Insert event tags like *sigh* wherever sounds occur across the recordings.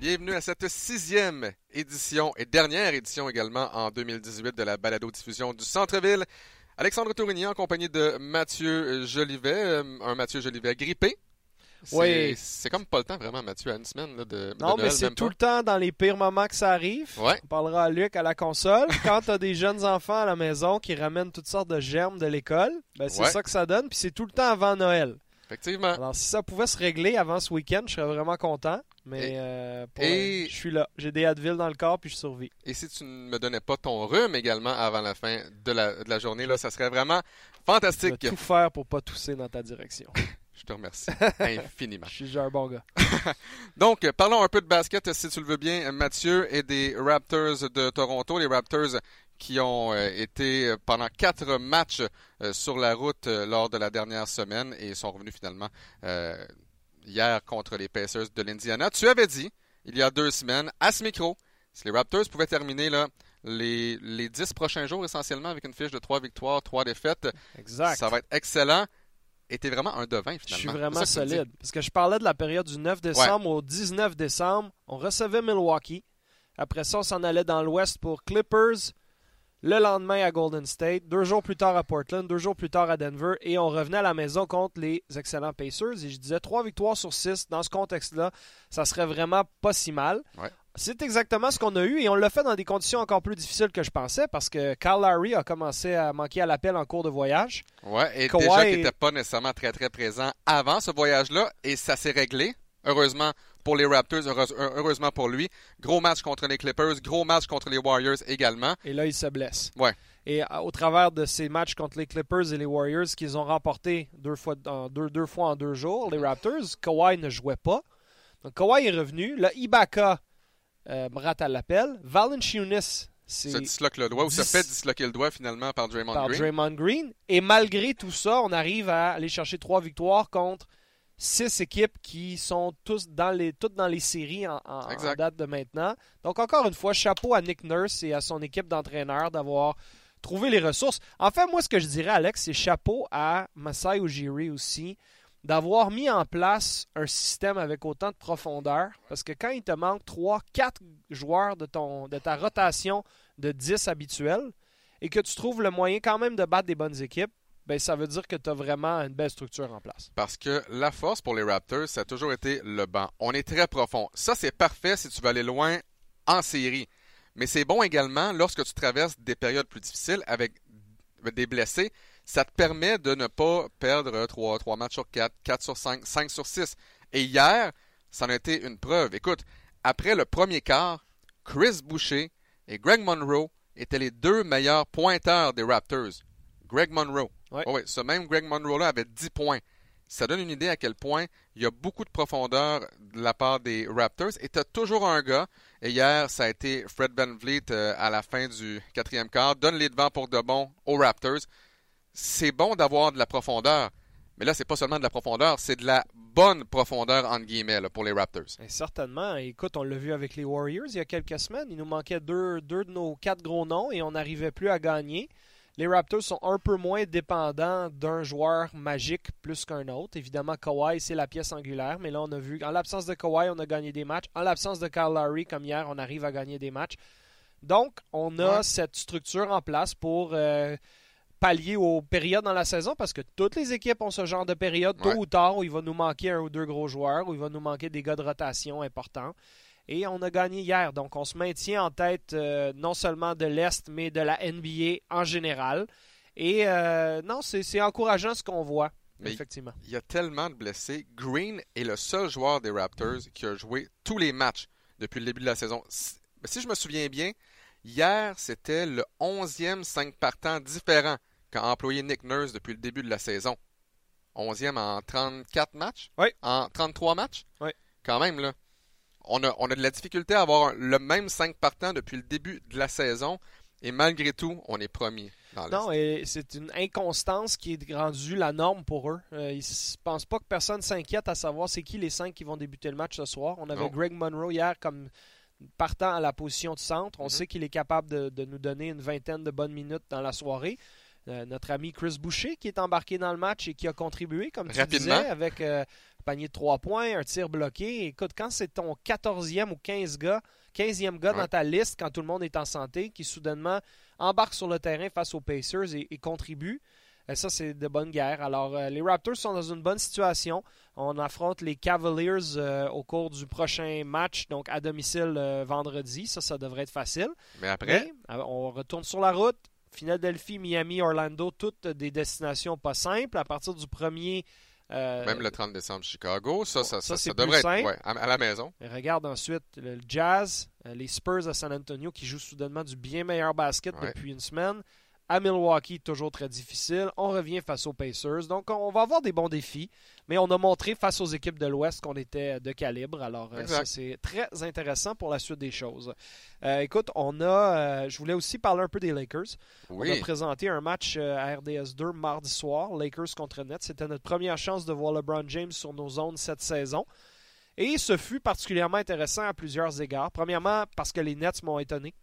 Bienvenue à cette sixième édition et dernière édition également en 2018 de la balado-diffusion du Centre-Ville. Alexandre Tourigny en compagnie de Mathieu Jolivet, euh, un Mathieu Jolivet grippé. C'est- Oui. C'est comme pas le temps vraiment, Mathieu, à une semaine là, de, de Non, mais c'est tout pas. le temps dans les pires moments que ça arrive. Ouais. On parlera à Luc à la console. *laughs* Quand t'as des jeunes enfants à la maison qui ramènent toutes sortes de germes de l'école, ben c'est Ouais. ça que ça donne. Puis c'est tout le temps avant Noël. Effectivement. Alors si ça pouvait se régler avant ce week-end, je serais vraiment content. Mais Et- euh, pour et- je suis là. J'ai des Advil dans le corps puis je survis. Et si tu ne me donnais pas ton rhume également avant la fin de la, de la journée, là, ça serait vraiment fantastique. Je vais tout faire pour pas tousser dans ta direction. *laughs* Je te remercie infiniment. *laughs* Je suis déjà un bon gars. *laughs* Donc, parlons un peu de basket, si tu le veux bien, Mathieu, et des Raptors de Toronto. Les Raptors qui ont euh, été euh, pendant quatre matchs euh, sur la route lors de la dernière semaine et sont revenus finalement hier contre les Pacers de l'Indiana. Tu avais dit, il y a deux semaines, à ce micro, si les Raptors pouvaient terminer là, les, les dix prochains jours essentiellement avec une fiche de trois victoires, trois défaites, Exact. ça va être excellent. Et t'es vraiment un devin finalement. Je suis vraiment solide. Parce que je parlais de la période du 9 décembre au 19 décembre. On recevait Milwaukee. Après ça, on s'en allait dans l'Ouest pour Clippers. Le lendemain à Golden State. Deux jours plus tard à Portland. Deux jours plus tard à Denver. Et on revenait à la maison contre les excellents Pacers. Et je disais trois victoires sur six. Dans ce contexte-là, ça serait vraiment pas si mal. Ouais. C'est exactement ce qu'on a eu et on l'a fait dans des conditions encore plus difficiles que je pensais parce que Kyle Lowry a commencé à manquer à l'appel en cours de voyage. Ouais, et Kawhi déjà est- qui n'était pas nécessairement très très présent avant ce voyage-là, et ça s'est réglé. Heureusement pour les Raptors, heureuse- heureusement pour lui. Gros match contre les Clippers, gros match contre les Warriors également. Et là, il se blesse. Ouais. Et euh, au travers de ces matchs contre les Clippers et les Warriors qu'ils ont remportés deux fois, en deux, deux fois en deux jours, les Raptors, Kawhi ne jouait pas. Donc Kawhi est revenu. Là, Ibaka euh, rate à l'appel. Valanciunas, Se disloque le doigt, ou se fait disloquer le doigt finalement par Draymond par Green. Draymond Green. Et malgré tout ça, on arrive à aller chercher trois victoires contre six équipes qui sont tous dans les, toutes dans les séries en, en- en Exact. date de maintenant. Donc, encore une fois, chapeau à Nick Nurse et à son équipe d'entraîneurs d'avoir trouvé les ressources. En fait, moi, ce que je dirais, Alex, c'est chapeau à Masai Ujiri aussi d'avoir mis en place un système avec autant de profondeur. Parce que quand il te manque 3, 4 joueurs de, ton, de ta rotation de 10 habituelle et que tu trouves le moyen quand même de battre des bonnes équipes, ben ça veut dire que tu as vraiment une belle structure en place. Parce que la force pour les Raptors, ça a toujours été le banc. On est très profond. Ça, c'est parfait si tu veux aller loin en série. Mais c'est bon également lorsque tu traverses des périodes plus difficiles avec des blessés. Ça te permet de ne pas perdre 3, 3 matchs sur 4, 4 sur 5, 5 sur 6. Et hier, ça en a été une preuve. Écoute, après le premier quart, Chris Boucher et Greg Monroe étaient les deux meilleurs pointeurs des Raptors. Greg Monroe. Ouais. Oh oui, ce même Greg Monroe-là avait 10 points. Ça donne une idée à quel point il y a beaucoup de profondeur de la part des Raptors. Et tu as toujours un gars, et hier, ça a été Fred Van Vliet euh, à la fin du quatrième quart, donne les devants pour de bon aux Raptors. C'est bon d'avoir de la profondeur, mais là, c'est pas seulement de la profondeur, c'est de la bonne profondeur, entre guillemets, là, pour les Raptors. Et certainement. Écoute, on l'a vu avec les Warriors il y a quelques semaines. Il nous manquait deux, deux de nos quatre gros noms et on n'arrivait plus à gagner. Les Raptors sont un peu moins dépendants d'un joueur magique plus qu'un autre. Évidemment, Kawhi, c'est la pièce angulaire, mais là, on a vu, en l'absence de Kawhi, on a gagné des matchs. En l'absence de Kyle Lowry, comme hier, on arrive à gagner des matchs. Donc, on a Ouais. cette structure en place pour euh, pallier aux périodes dans la saison parce que toutes les équipes ont ce genre de période, tôt ou tard, où il va nous manquer un ou deux gros joueurs, où il va nous manquer des gars de rotation importants. Et on a gagné hier. Donc, on se maintient en tête euh, non seulement de l'Est, mais de la NBA en général. Et euh, non, c'est encourageant ce qu'on voit, Mais- effectivement. Il y a tellement de blessés. Green est le seul joueur des Raptors qui a joué tous les matchs depuis le début de la saison. Si je me souviens bien, hier, c'était le 11e 5 partants différent qu'a employé Nick Nurse depuis le début de la saison. 11e en 34 matchs? Oui. En 33 matchs? Oui. Quand même, là. On a, on a de la difficulté à avoir le même 5 partants depuis le début de la saison. Et malgré tout, on est premier dans. Non, et c'est une inconstance qui est rendue la norme pour eux. Euh, ils ne pensent pas que personne s'inquiète à savoir c'est qui les cinq qui vont débuter le match ce soir. On avait Non. Greg Monroe hier comme partant à la position de centre. On Mhm. sait qu'il est capable de, de nous donner une vingtaine de bonnes minutes dans la soirée. Euh, notre ami Chris Boucher qui est embarqué dans le match et qui a contribué, comme tu Rapidement. disais, avec euh, panier de 3 points, un tir bloqué. Écoute, quand c'est ton 14e ou 15 gars, 15e gars Ouais. dans ta liste, quand tout le monde est en santé, qui soudainement embarque sur le terrain face aux Pacers et, et contribue, euh, ça, c'est de bonne guerre. Alors, euh, les Raptors sont dans une bonne situation. On affronte les Cavaliers euh, au cours du prochain match, donc à domicile euh, vendredi. Ça, ça devrait être facile. Mais après, Mais, on retourne sur la route. Philadelphie, Miami, Orlando, toutes des destinations pas simples. À partir du premier. Euh, même le 30 décembre, Chicago, ça, ça, ça, ça, devrait être ouais, à, à la maison. mais Regarde ensuite le Jazz, euh, les Spurs à San Antonio qui jouent soudainement du bien meilleur basket Ouais. depuis une semaine. À Milwaukee, toujours très difficile. On revient face aux Pacers. Donc, on va avoir des bons défis. Mais on a montré face aux équipes de l'Ouest qu'on était de calibre. Alors, euh, Exact. ça, c'est très intéressant pour la suite des choses. Euh, écoute, on a. euh, je voulais aussi parler un peu des Lakers. On a présenté un match à RDS 2 mardi soir, Lakers contre Nets. C'était notre première chance de voir LeBron James sur nos zones cette saison. Et ce fut particulièrement intéressant à plusieurs égards. Premièrement, parce que les Nets m'ont étonné.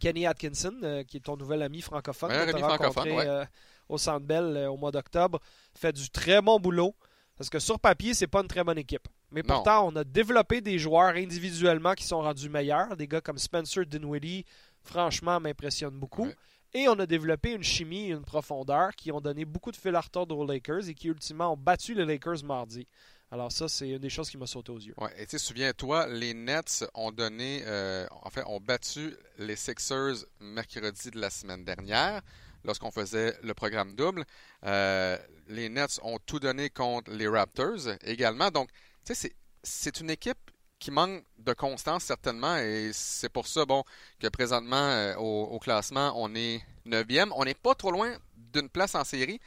Kenny Atkinson, euh, qui est ton nouvel ami francophone, que ami francophone, rencontré ouais. euh, au Centre Bell euh, au mois d'octobre, fait du très bon boulot. Parce que sur papier, c'est pas une très bonne équipe. Mais Non. pourtant, on a développé des joueurs individuellement qui sont rendus meilleurs. Des gars comme Spencer Dinwiddie, franchement, m'impressionnent beaucoup. Ouais. Et on a développé une chimie et une profondeur qui ont donné beaucoup de fil à retordre aux Lakers et qui ultimement ont battu les Lakers mardi. Alors ça, c'est une des choses qui m'a sauté aux yeux. Ouais, et tu souviens-toi, les Nets ont donné, euh, en fait, ont battu les Sixers mercredi de la semaine dernière, lorsqu'on faisait le programme double. Euh, les Nets ont tout donné contre les Raptors également. Donc, tu sais, c'est- une équipe qui manque de constance certainement, et c'est pour ça, bon, que présentement, euh, au, au classement, on est neuvième. On n'est pas trop loin d'une place en série,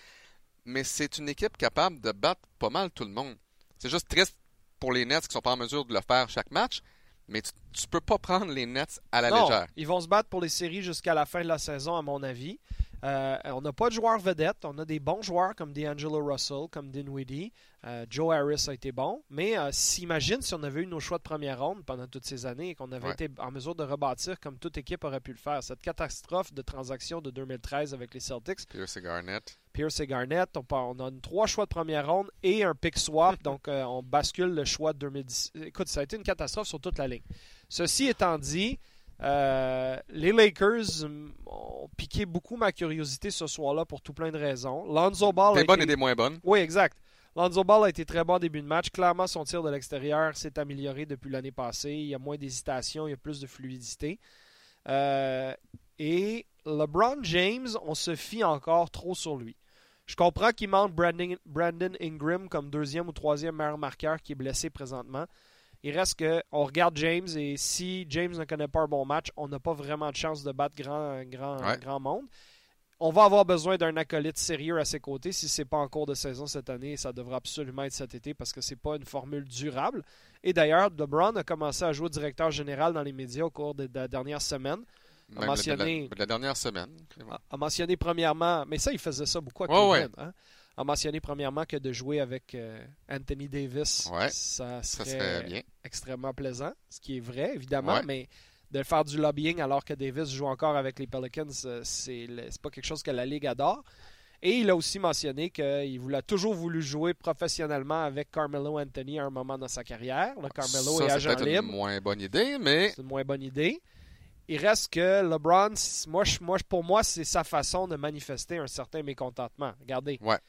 mais c'est une équipe capable de battre pas mal tout le monde. C'est juste triste pour les Nets qui sont pas en mesure de le faire chaque match, mais tu, tu peux pas prendre les Nets à la Non, légère. ils vont se battre pour les séries jusqu'à la fin de la saison, à mon avis. Euh, on n'a pas de joueurs vedettes. On a des bons joueurs comme D'Angelo Russell, comme Dinwiddie. Euh, Joe Harris a été bon. Mais euh, s'imagine si on avait eu nos choix de première ronde pendant toutes ces années et qu'on avait Ouais. été en mesure de rebâtir comme toute équipe aurait pu le faire. Cette catastrophe de transaction de 2013 avec les Celtics, Pierce et Garnett. Pierce et Garnett, on, a trois choix de première ronde et un pick swap. *laughs* donc, euh, on bascule le choix de 2010. Écoute, ça a été une catastrophe sur toute la ligne. Ceci étant dit, euh, les Lakers ont piqué beaucoup ma curiosité ce soir-là pour tout plein de raisons. Lonzo Ball Des bonnes été- et des moins bonnes. oui, exact. Lonzo Ball a été très bon en début de match. Clairement, son tir de l'extérieur s'est amélioré depuis l'année passée. Il y a moins d'hésitation, il y a plus de fluidité. Euh, et LeBron James, on se fie encore trop sur lui. Je comprends qu'il manque Brandon, Brandon Ingram comme deuxième ou troisième meilleur marqueur qui est blessé présentement. Il reste que on regarde James et si James ne connaît pas un bon match, on n'a pas vraiment de chance de battre grand, grand, Ouais. grand monde. On va avoir besoin d'un acolyte sérieux à ses côtés si c'est pas en cours de saison cette année. Ça devrait absolument être cet été parce que c'est pas une formule durable. Et d'ailleurs, LeBron a commencé à jouer directeur général dans les médias au cours de la dernière semaine. Même mentionné- de, la, de la dernière semaine. A, a mentionné premièrement, mais ça, il faisait ça beaucoup à Ouais, Cleveland. hein. A mentionné premièrement que de jouer avec euh, Anthony Davis, Ouais, ça Ça serait, serait bien. extrêmement plaisant, ce qui est vrai, évidemment, Ouais. mais de faire du lobbying alors que Davis joue encore avec les Pelicans, euh, c'est c'est pas quelque chose que la Ligue adore. Et il a aussi mentionné qu'il voulait a toujours voulu jouer professionnellement avec Carmelo Anthony à un moment dans sa carrière. Le Carmelo ça, est c'est agent libre. une moins bonne idée, mais C'est une moins bonne idée. Il reste que LeBron, moi, je- moi, pour moi, c'est sa façon de manifester un certain mécontentement. Regardez. Ouais.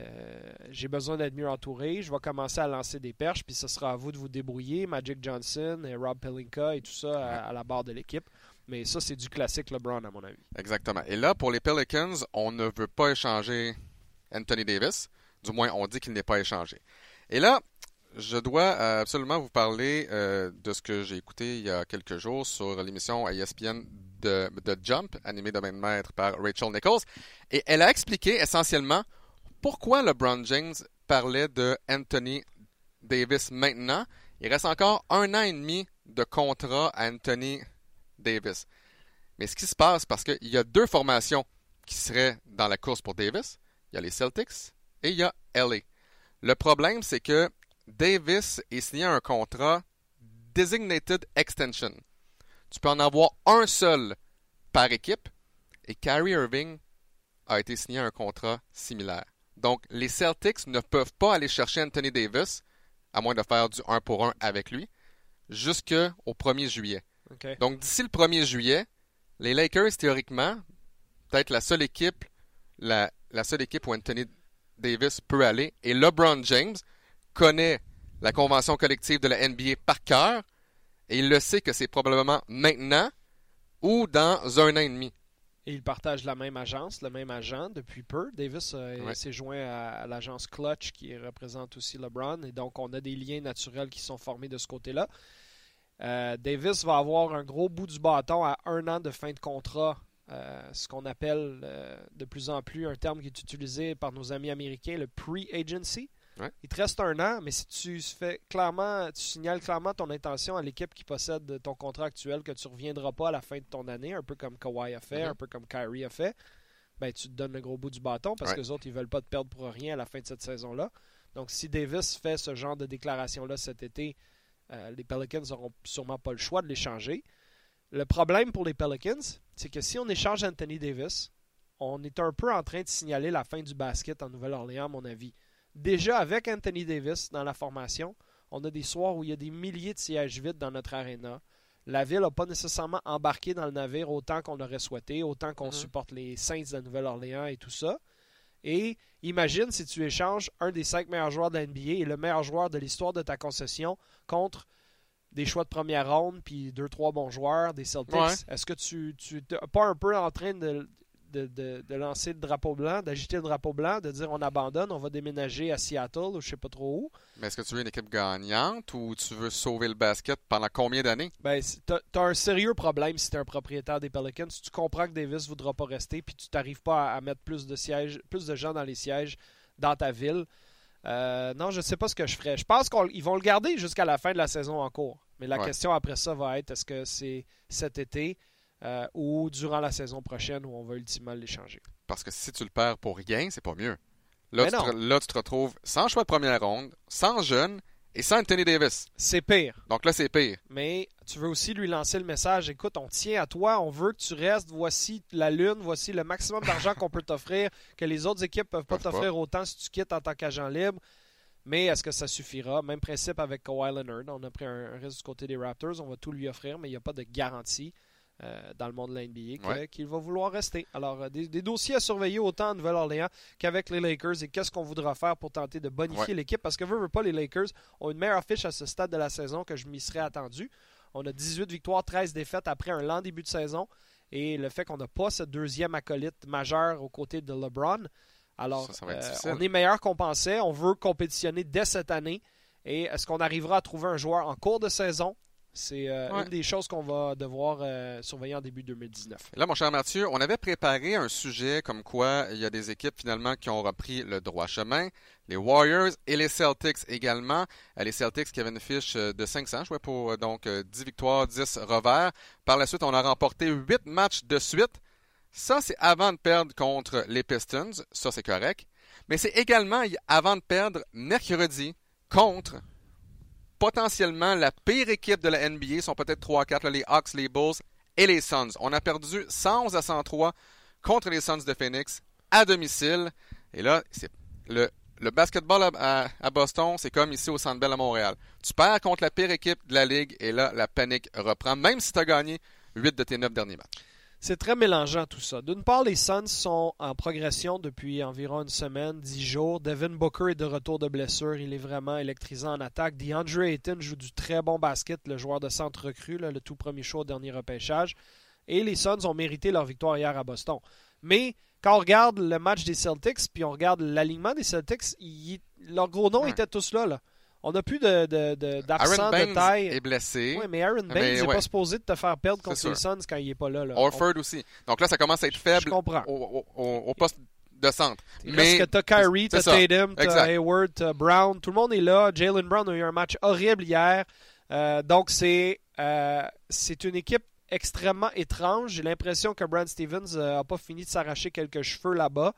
Euh, J'ai besoin d'être mieux entouré. Je vais commencer à lancer des perches, puis ce sera à vous de vous débrouiller. Magic Johnson et Rob Pelinka et tout ça à, à la barre de l'équipe. Mais ça, c'est du classique LeBron, à mon avis. exactement. Et là, pour les Pelicans, on ne veut pas échanger Anthony Davis. Du moins, on dit qu'il n'est pas échangé. Et là, je dois absolument vous parler euh, de ce que j'ai écouté il y a quelques jours sur l'émission ESPN de, de Jump, animée de même maître par Rachel Nichols. Et elle a expliqué essentiellement pourquoi LeBron James parlait de Anthony Davis maintenant? Il reste encore un an et demi de contrat à Anthony Davis. Mais ce qui se passe, parce qu'il y a deux formations qui seraient dans la course pour Davis. Il y a les Celtics et il y a LA. Le problème, c'est que Davis est signé un contrat Designated Extension. Tu peux en avoir un seul par équipe et Kyrie Irving a été signé un contrat similaire. Donc, les Celtics ne peuvent pas aller chercher Anthony Davis, à moins de faire du 1 pour 1 avec lui, jusqu'au 1er juillet. Donc, d'ici le 1er juillet, les Lakers, théoriquement, peut-être la seule équipe, la, la seule équipe où Anthony Davis peut aller, et LeBron James connaît la convention collective de la NBA par cœur, et il le sait que c'est probablement maintenant ou dans un an et demi. Et ils partagent la même agence, le même agent depuis peu. Davis euh, s'est joint à, l'agence Clutch qui représente aussi LeBron. Et donc, on a des liens naturels qui sont formés de ce côté-là. Euh, Davis va avoir un gros bout du bâton à un an de fin de contrat. Euh, ce qu'on appelle de plus en plus un terme qui est utilisé par nos amis américains, le pre-agency. Il te reste un an, mais si tu fais clairement, tu signales clairement ton intention à l'équipe qui possède ton contrat actuel que tu ne reviendras pas à la fin de ton année, un peu comme Kawhi a fait, mm-hmm. un peu comme Kyrie a fait, ben tu te donnes le gros bout du bâton parce que les autres ils veulent pas te perdre pour rien à la fin de cette saison-là. Donc si Davis fait ce genre de déclaration-là cet été, euh, les Pelicans n'auront sûrement pas le choix de l'échanger. Le problème pour les Pelicans, c'est que si on échange Anthony Davis, on est un peu en train de signaler la fin du basket en Nouvelle-Orléans, à mon avis. Déjà, avec Anthony Davis dans la formation, on a des soirs où il y a des milliers de sièges vides dans notre aréna. La ville n'a pas nécessairement embarqué dans le navire autant qu'on aurait souhaité, autant qu'on mm-hmm. supporte les Saints de Nouvelle-Orléans et tout ça. Et imagine si tu échanges un des cinq meilleurs joueurs de la NBA et le meilleur joueur de l'histoire de ta concession contre des choix de première ronde puis deux, trois bons joueurs des Celtics. Est-ce que tu n'es pas un peu en train de de, lancer le drapeau blanc, d'agiter le drapeau blanc, de dire on abandonne, on va déménager à Seattle ou je sais pas trop où. Mais est-ce que tu veux une équipe gagnante ou tu veux sauver le basket pendant combien d'années? Ben, tu as, un sérieux problème si tu es un propriétaire des Pelicans. Si tu comprends que Davis ne voudra pas rester puis tu n'arrives pas à, mettre plus de sièges, plus de gens dans les sièges dans ta ville. Euh, non, je ne sais pas ce que je ferais. Je pense qu'ils vont le garder jusqu'à la fin de la saison en cours. Mais la question après ça va être est-ce que c'est cet été euh, ou durant la saison prochaine où on va ultimement l'échanger. Parce que si tu le perds pour rien, c'est pas mieux. Là, tu te, là, tu te retrouves sans choix de première ronde, sans jeune et sans Anthony Davis. C'est pire. Donc là, c'est pire. Mais tu veux aussi lui lancer le message écoute, on tient à toi, on veut que tu restes, voici la lune, voici le maximum d'argent qu'on peut t'offrir, que les autres équipes peuvent pas t'offrir autant si tu quittes en tant qu'agent libre. Mais est-ce que ça suffira? Même principe avec Kawhi Leonard. On a pris un, un risque du côté des Raptors. On va tout lui offrir, mais il n'y a pas de garantie. Euh, dans le monde de la NBA qu'il va vouloir rester. Alors, euh, des, dossiers à surveiller autant en Nouvelle-Orléans qu'avec les Lakers et qu'est-ce qu'on voudra faire pour tenter de bonifier l'équipe parce que veut, pas, les Lakers ont une meilleure fiche à ce stade de la saison que je m'y serais attendu. On a 18 victoires, 13 défaites après un lent début de saison et le fait qu'on n'a pas ce deuxième acolyte majeur aux côtés de LeBron. Alors, euh, on est meilleur qu'on pensait. On veut compétitionner dès cette année. Et est-ce qu'on arrivera à trouver un joueur en cours de saison c'est euh, une des choses qu'on va devoir euh, surveiller en début 2019. Là, mon cher Mathieu, on avait préparé un sujet comme quoi il y a des équipes finalement qui ont repris le droit chemin. Les Warriors et les Celtics également. Euh, les Celtics qui avaient une fiche de 500, jouaient pour donc 10 victoires, 10 revers. Par la suite, on a remporté 8 matchs de suite. Ça, c'est avant de perdre contre les Pistons. Ça, c'est correct. Mais c'est également avant de perdre mercredi contre potentiellement la pire équipe de la NBA sont peut-être 3-4, les Hawks, les Bulls et les Suns. On a perdu 111 à 103 contre les Suns de Phoenix à domicile. Et là, c'est le, basketball à, à Boston, c'est comme ici au Centre Bell à Montréal. Tu perds contre la pire équipe de la ligue et là, la panique reprend, même si tu as gagné 8 de tes 9 derniers matchs. C'est très mélangeant tout ça. D'une part, les Suns sont en progression depuis environ une semaine, dix jours. Devin Booker est de retour de blessure. Il est vraiment électrisant en attaque. DeAndre Ayton joue du très bon basket, le joueur de centre recru, le tout premier show au dernier repêchage. Et les Suns ont mérité leur victoire hier à Boston. Mais quand on regarde le match des Celtics, puis on regarde l'alignement des Celtics, leur gros nom était tous là. là. On n'a plus de, de, de, d'absent taille. est blessé. Oui, mais Aaron Baines n'est ouais. pas supposé de te faire perdre contre les. Suns quand il n'est pas là. là. Orford aussi. Donc là, ça commence à être faible au, au- au- au poste de centre. Mais reste que t'as Kyrie, t'as c'est ça. Tatum, t'as Exact. Hayward, t'as Brown. Tout le monde est là. Jalen Brown a eu un match horrible hier. Euh, donc, c'est euh, c'est une équipe extrêmement étrange. J'ai l'impression que Brad Stevens n'a pas fini de s'arracher quelques cheveux là-bas.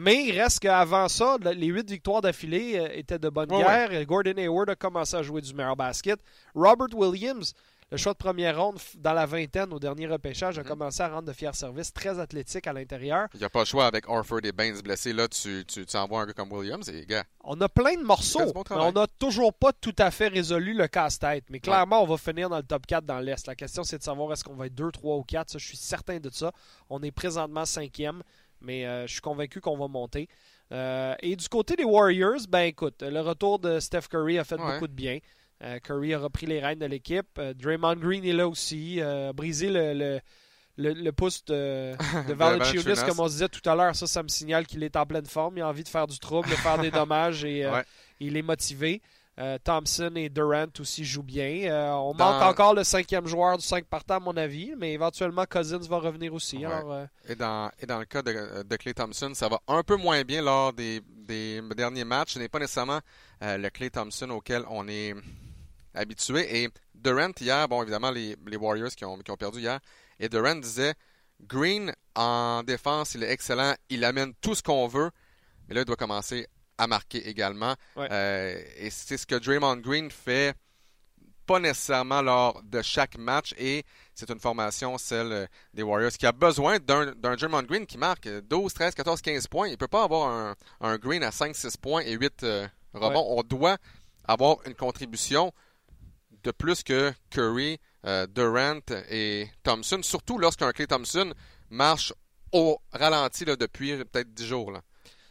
Mais il reste qu'avant ça, le- les huit victoires d'affilée euh, étaient de bonne Ouais, guerre. Gordon Hayward a commencé à jouer du meilleur basket. Robert Williams, le choix de première ronde dans la vingtaine au dernier repêchage, a Mhm. commencé à rendre de fiers services, très athlétique à l'intérieur. il n'y a pas le choix avec Orford et Baines blessés. Là, tu, tu, tu envoies un gars comme Williams et gars. On a plein de morceaux, bon mais on n'a toujours pas tout à fait résolu le casse-tête. Mais clairement, on va finir dans le top 4 dans l'Est. La question, c'est de savoir est-ce qu'on va être 2, 3 ou 4. Ça, je suis certain de ça. On est présentement cinquième, mais euh, je suis convaincu qu'on va monter. Euh, et du côté des Warriors, ben écoute, le retour de Steph Curry a fait Ouais. beaucoup de bien. Euh, Curry a repris les rênes de l'équipe. Draymond Green est là aussi. Euh, brisé le, le, le- le pouce de, *laughs* de Valanciunas, comme on se disait tout à l'heure. Ça, ça me signale qu'il est en pleine forme. Il a envie de faire du trouble, de faire des *laughs* dommages et Ouais. il est motivé. Euh, Thompson et Durant aussi jouent bien. Euh, on Dans- manque encore le cinquième joueur du 5 partant, à mon avis, mais éventuellement Cousins va revenir aussi. Ouais. Alors, euh, Et dans, et dans le cas de, de Clay Thompson, ça va un peu moins bien lors des, des derniers matchs. Ce n'est pas nécessairement le Clay Thompson auquel on est habitué. Et Durant, hier, bon, évidemment, les, les Warriors qui ont, qui ont perdu hier, et Durant disait Green, en défense, il est excellent, il amène tout ce qu'on veut, mais là, il doit commencer à marquer également. Ouais. Euh, et c'est ce que Draymond Green fait pas nécessairement lors de chaque match et c'est une formation, celle euh, des Warriors, qui a besoin d'un Draymond Green qui marque 12, 13, 14, 15 points. Il ne peut pas avoir un, un Green à 5, 6 points et 8 euh, rebonds. On doit avoir une contribution de plus que Curry, euh, Durant et Thompson, surtout lorsqu'un Clay Thompson marche au ralenti là, depuis peut-être 10 jours. Là.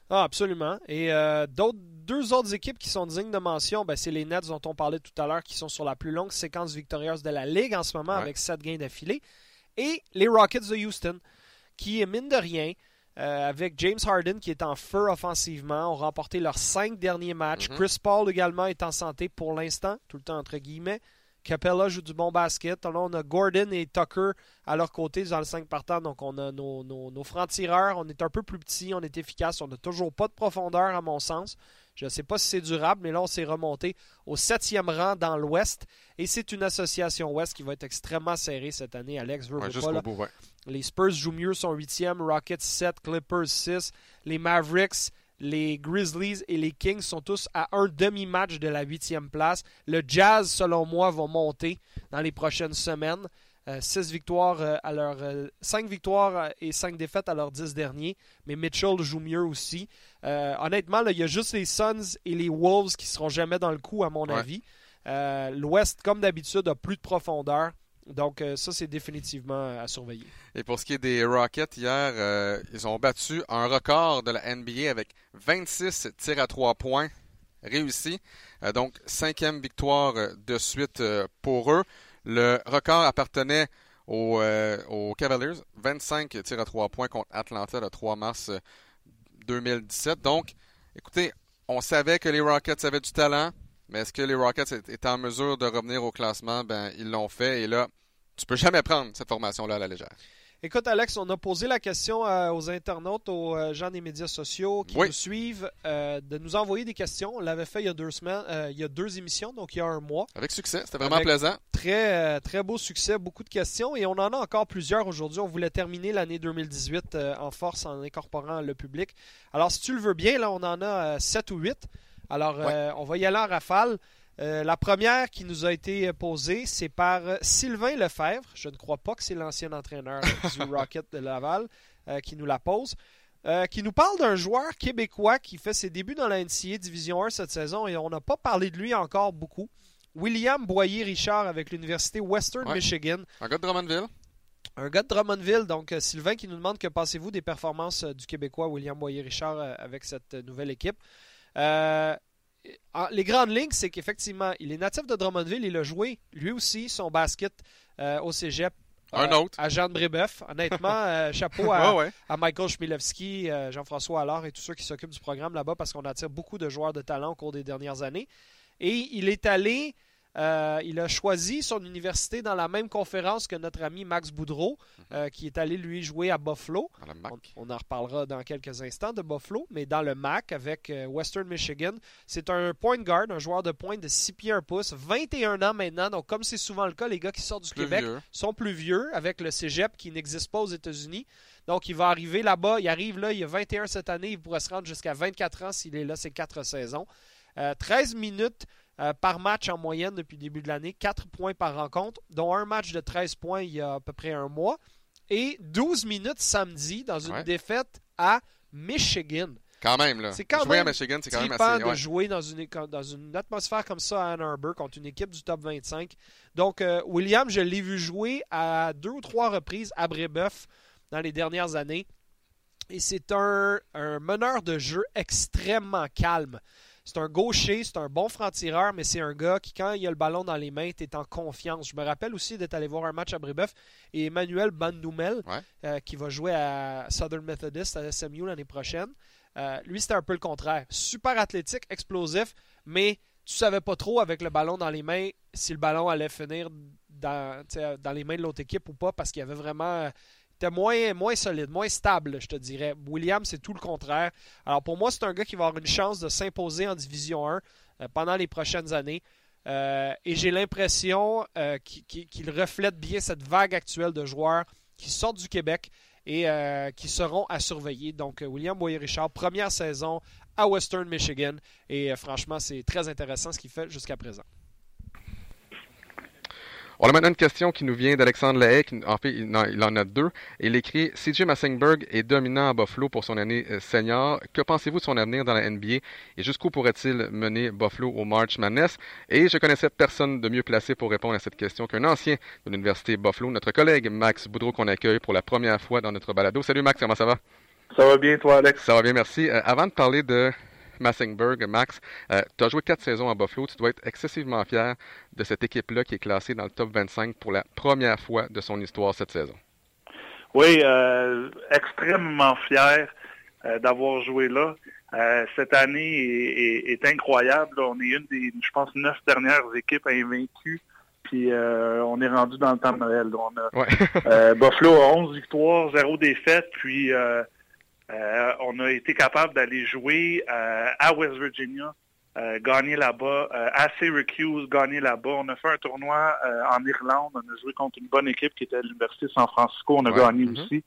Ah, absolument. Et euh, d'autres, deux autres équipes qui sont dignes de mention, ben, c'est les Nets dont on parlait tout à l'heure, qui sont sur la plus longue séquence victorieuse de la Ligue en ce moment, Ouais. avec 7 gains d'affilée. Et les Rockets de Houston, qui, mine de rien, euh, avec James Harden qui est en feu offensivement, ont remporté leurs cinq derniers matchs. Mhm. Chris Paul également est en santé pour l'instant, tout le temps entre guillemets. Capella joue du bon basket. Là, on a Gordon et Tucker à leur côté dans le 5 partant. Donc, on a nos, nos, nos francs-tireurs. On est un peu plus petits, on est efficace. On n'a toujours pas de profondeur, à mon sens. Je ne sais pas si c'est durable, mais là, on s'est remonté au septième rang dans l'Ouest. Et c'est une association Ouest qui va être extrêmement serrée cette année. Alex veut, Ouais, pas, là. bout, ouais. Les Spurs jouent mieux, sont 8e, Rockets 7, Clippers 6, les Mavericks, les Grizzlies et les Kings sont tous à un demi-match de la 8e place. Le Jazz, selon moi, va monter dans les prochaines semaines. 6 victoires euh, à leur 5 victoires euh, et 5 défaites à leurs 10 derniers, mais Mitchell joue mieux aussi. Euh, honnêtement, il y a juste les Suns et les Wolves qui seront jamais dans le coup à mon Ouais. avis. Euh, L'Ouest, comme d'habitude, a plus de profondeur. Donc euh, ça, c'est définitivement à surveiller. Et pour ce qui est des Rockets, hier, euh, ils ont battu un record de la NBA avec 26 tirs à 3 points réussis. Euh, donc, cinquième victoire euh, de suite euh, pour eux. Le record appartenait aux, euh, Cavaliers, 25 tirs à 3 points contre Atlanta le 3 mars euh, 2017. Donc, écoutez, on savait que les Rockets avaient du talent, mais est-ce que les Rockets étaient en mesure de revenir au classement? Ben, ils l'ont fait et là, tu peux jamais prendre cette formation-là à la légère. Écoute, Alex, on a posé la question euh, aux internautes, aux euh, gens des médias sociaux qui Oui. nous suivent, euh, de nous envoyer des questions. On l'avait fait il y a deux semaines, il y a deux émissions, donc il y a un mois. Avec succès, c'était vraiment Avec- plaisant. Très, très beau succès, beaucoup de questions et on en a encore plusieurs aujourd'hui. On voulait terminer l'année 2018 euh, en force en incorporant le public. Alors, si tu le veux bien, là, on en a 7 ou 8. Alors, euh, on va y aller en rafale. Euh, la première qui nous a été posée, c'est par euh, Sylvain Lefebvre. Je ne crois pas que c'est l'ancien entraîneur *laughs* du Rocket de Laval euh, qui nous la pose. Qui nous parle d'un joueur québécois qui fait ses débuts dans la NCA Division 1 cette saison et on n'a pas parlé de lui encore beaucoup. William Boyer-Richard avec l'Université Western Ouais. Michigan. Un gars de Drummondville. Un gars de Drummondville, donc Sylvain qui nous demande que pensez-vous des performances du Québécois William Boyer-Richard avec cette nouvelle équipe. Euh, les grandes lignes, c'est qu'effectivement, il est natif de Drummondville, il a joué lui aussi son basket euh, au cégep. Un euh, autre. À Jean de Brébeuf. Honnêtement, *laughs* chapeau à, Ouais, ouais. à Michael Chmielewski, Jean-François Allard et tous ceux qui s'occupent du programme là-bas parce qu'on attire beaucoup de joueurs de talent au cours des dernières années. Et il est allé euh, il a choisi son université dans la même conférence que notre ami Max Boudreau, mhm. euh, qui est allé lui jouer à Buffalo. On, en reparlera dans quelques instants de Buffalo, mais dans le MAC avec euh, Western Michigan. C'est un point guard, un joueur de pointe de 6 pieds 1 pouce, 21 ans maintenant. Donc, comme c'est souvent le cas, les gars qui sortent du Québec sont plus vieux avec le cégep qui n'existe pas aux États-Unis. Donc, il va arriver là-bas. Il arrive là, il a 21 cette année. Il pourrait se rendre jusqu'à 24 ans s'il est là ces quatre saisons. 13 minutes euh, par match en moyenne depuis le début de l'année, 4 points par rencontre, dont un match de 13 points il y a à peu près un mois, et 12 minutes samedi dans une défaite à Michigan. Quand même, là. C'est quand jouer même à Michigan, c'est quand même assez... de jouer dans une, dans une atmosphère comme ça à Ann Arbor contre une équipe du top 25. Donc, euh, William, je l'ai vu jouer à deux ou trois reprises à Brébeuf dans les dernières années. Et c'est un, un meneur de jeu extrêmement calme. C'est un gaucher, c'est un bon franc-tireur, mais c'est un gars qui, quand il a le ballon dans les mains, est en confiance. Je me rappelle aussi d'être allé voir un match à Brébeuf et Emmanuel Bandoumel, euh, qui va jouer à Southern Methodist à SMU l'année prochaine. Euh, lui, c'était un peu le contraire. Super athlétique, explosif, mais tu savais pas trop avec le ballon dans les mains si le ballon allait finir dans, dans les mains de l'autre équipe ou pas parce qu'il y avait vraiment était moins, moins solide, moins stable, je te dirais. William, c'est tout le contraire. Alors pour moi, c'est un gars qui va avoir une chance de s'imposer en Division 1 euh, pendant les prochaines années. Euh, et j'ai l'impression euh, qu'il reflète bien cette vague actuelle de joueurs qui sortent du Québec et qui seront à surveiller. Donc, William Boyer-Richard, première saison à Western Michigan. Et franchement, c'est très intéressant ce qu'il fait jusqu'à présent. On a maintenant une question qui nous vient d'Alexandre Lahaye. En fait, il en a deux. Il écrit CJ Massingberg est dominant à Buffalo pour son année euh, senior. Que pensez-vous de son avenir dans la NBA et jusqu'où pourrait-il mener Buffalo au March Madness Et je connaissais personne de mieux placé pour répondre à cette question qu'un ancien de l'Université Buffalo, notre collègue Max Boudreau, qu'on accueille pour la première fois dans notre balado. Salut Max, comment ça va? Ça va bien, toi, Alex? Ça va bien, merci. Euh, avant de parler de Massingberg, Max, euh, tu as joué quatre saisons à Buffalo. Tu dois être excessivement fier de cette équipe-là qui est classée dans le top 25 pour la première fois de son histoire cette saison. Oui, euh, extrêmement fier euh, d'avoir joué là. cette année est, incroyable. On est une des, je pense, neuf dernières équipes invaincues. Puis on est rendu dans le temps de Noël. Buffalo a 11 victoires, 0 défaites. Puis euh, on a été capable d'aller jouer euh, à West Virginia, euh, gagner là-bas, à Syracuse, gagner là-bas. On a fait un tournoi en Irlande. On a joué contre une bonne équipe qui était à l'Université de San Francisco. On a gagné mm-hmm. aussi.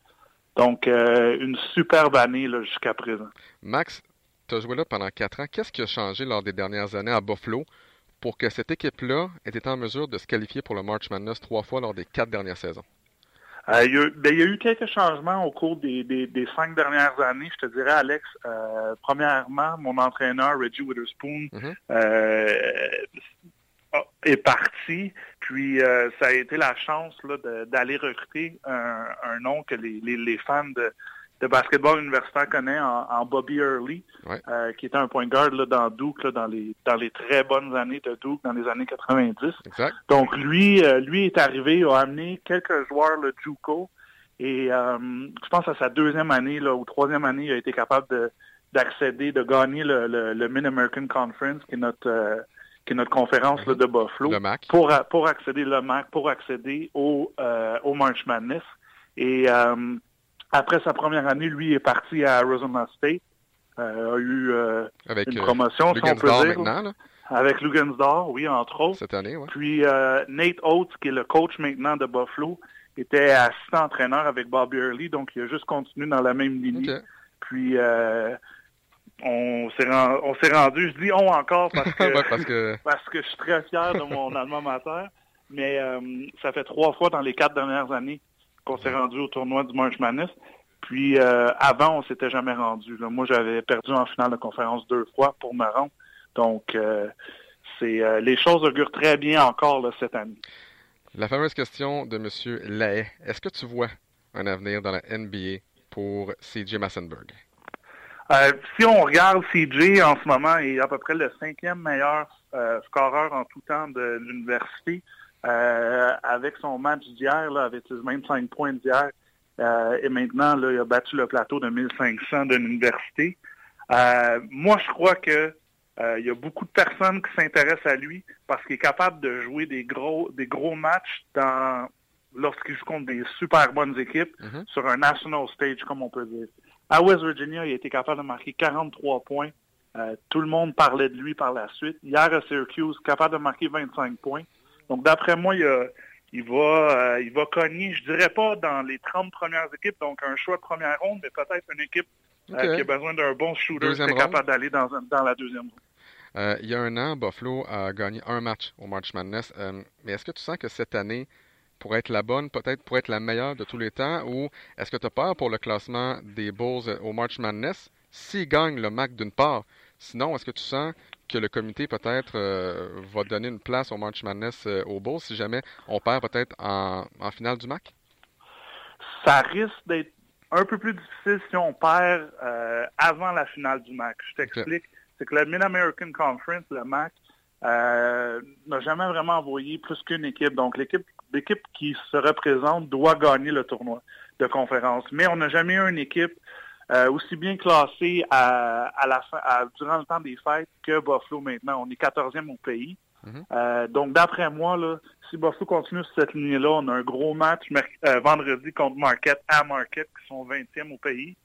Donc, une superbe année jusqu'à présent. Max, tu as joué là pendant quatre ans. Qu'est-ce qui a changé lors des dernières années à Buffalo pour que cette équipe-là ait été en mesure de se qualifier pour le March Madness trois fois lors des quatre dernières saisons? Euh, il, y a, ben, il, y a, eu quelques changements au cours des, des, des cinq dernières années. Je te dirais, Alex, euh, premièrement, mon entraîneur, Reggie Witherspoon, mm-hmm. euh, est parti. Puis ça a été la chance d'aller recruter un, un, nom que les, les, les fans de, de basketball universitaire connaît en, Bobby Early, euh, qui était un point guard là, dans Duke dans les dans les très bonnes années de Duke dans les années 90. Donc lui euh, lui est arrivé, a amené quelques joueurs le JUCO et euh, je pense à sa deuxième année là, ou troisième année, il a été capable de d'accéder, de gagner le, le, Mid-American Conference, qui est notre qui est notre conférence là, de Buffalo, pour pour accéder le MAC, pour accéder au au March Madness. Et après sa première année, lui est parti à Arizona State. Euh, a eu euh, avec, une euh, promotion, si on peut dire. Maintenant, Avec Lugansdor, oui, entre autres. Cette année, oui. Puis Nate Oates, qui est le coach maintenant de Buffalo, était assistant entraîneur avec Bobby Early, donc il a juste continué dans la même ligne. Puis on s'est rendu, je dis on encore parce *laughs* que, parce que *laughs* parce que je suis très fier de mon *laughs* allemand mater, mais ça fait trois fois dans les quatre dernières années qu'on s'est rendu au tournoi du March Madness. Puis euh, avant, on s'était jamais rendu. Moi, j'avais perdu en finale de conférence deux fois pour me rendre. Donc, euh, c'est euh, les choses augurent très bien encore cette année. La fameuse question de M. Lay. Est-ce que tu vois un avenir dans la NBA pour CJ Massenberg? si on regarde CJ en ce moment, il est à peu près le cinquième meilleur scoreur en tout temps de l'université. Euh, avec son match d'hier, avec ses 25 points d'hier, euh, et maintenant, il a battu le plateau de 1500 de l'université. Euh, moi, je crois que il y a beaucoup de personnes qui s'intéressent à lui parce qu'il est capable de jouer des gros, des gros matchs dans lorsqu'il joue contre des super bonnes équipes mm-hmm. sur un national stage, comme on peut dire. À West Virginia, il a été capable de marquer 43 points. Tout le monde parlait de lui par la suite. Hier à Syracuse, capable de marquer 25 points. Donc d'après moi, il, il va, euh, il va cogner, je dirais pas dans les 30 premières équipes, donc un choix de première ronde, mais peut-être une équipe euh, qui a besoin d'un bon shooter qui est capable d'aller dans, dans, la deuxième ronde. Euh, il y a un an, Buffalo a gagné un match au March Madness. mais est-ce que tu sens que cette année pourrait être la bonne, peut-être pour être la meilleure de tous les temps, ou est-ce que tu as peur pour le classement des Bulls au March Madness? S'ils gagnent le MAC d'une part? Sinon, est-ce que tu sens que le comité peut-être va donner une place au March Madness aux Bulls si jamais on perd peut-être en, en finale du MAC? Ça risque d'être un peu plus difficile si on perd euh, avant la finale du MAC. Je t'explique. C'est que la Mid-American Conference, le MAC, euh, n'a jamais vraiment envoyé plus qu'une équipe. Donc, l'équipe l'équipe qui se représente doit gagner le tournoi de conférence. Mais on n'a jamais eu une équipe euh, aussi bien classée à, la fin, durant le temps des fêtes que Buffalo maintenant. On est 14e au pays. Mm-hmm. donc, d'après moi, là, si Buffalo continue sur cette ligne-là, on a un gros match euh, vendredi contre Marquette à Marquette, qui sont 20e au pays.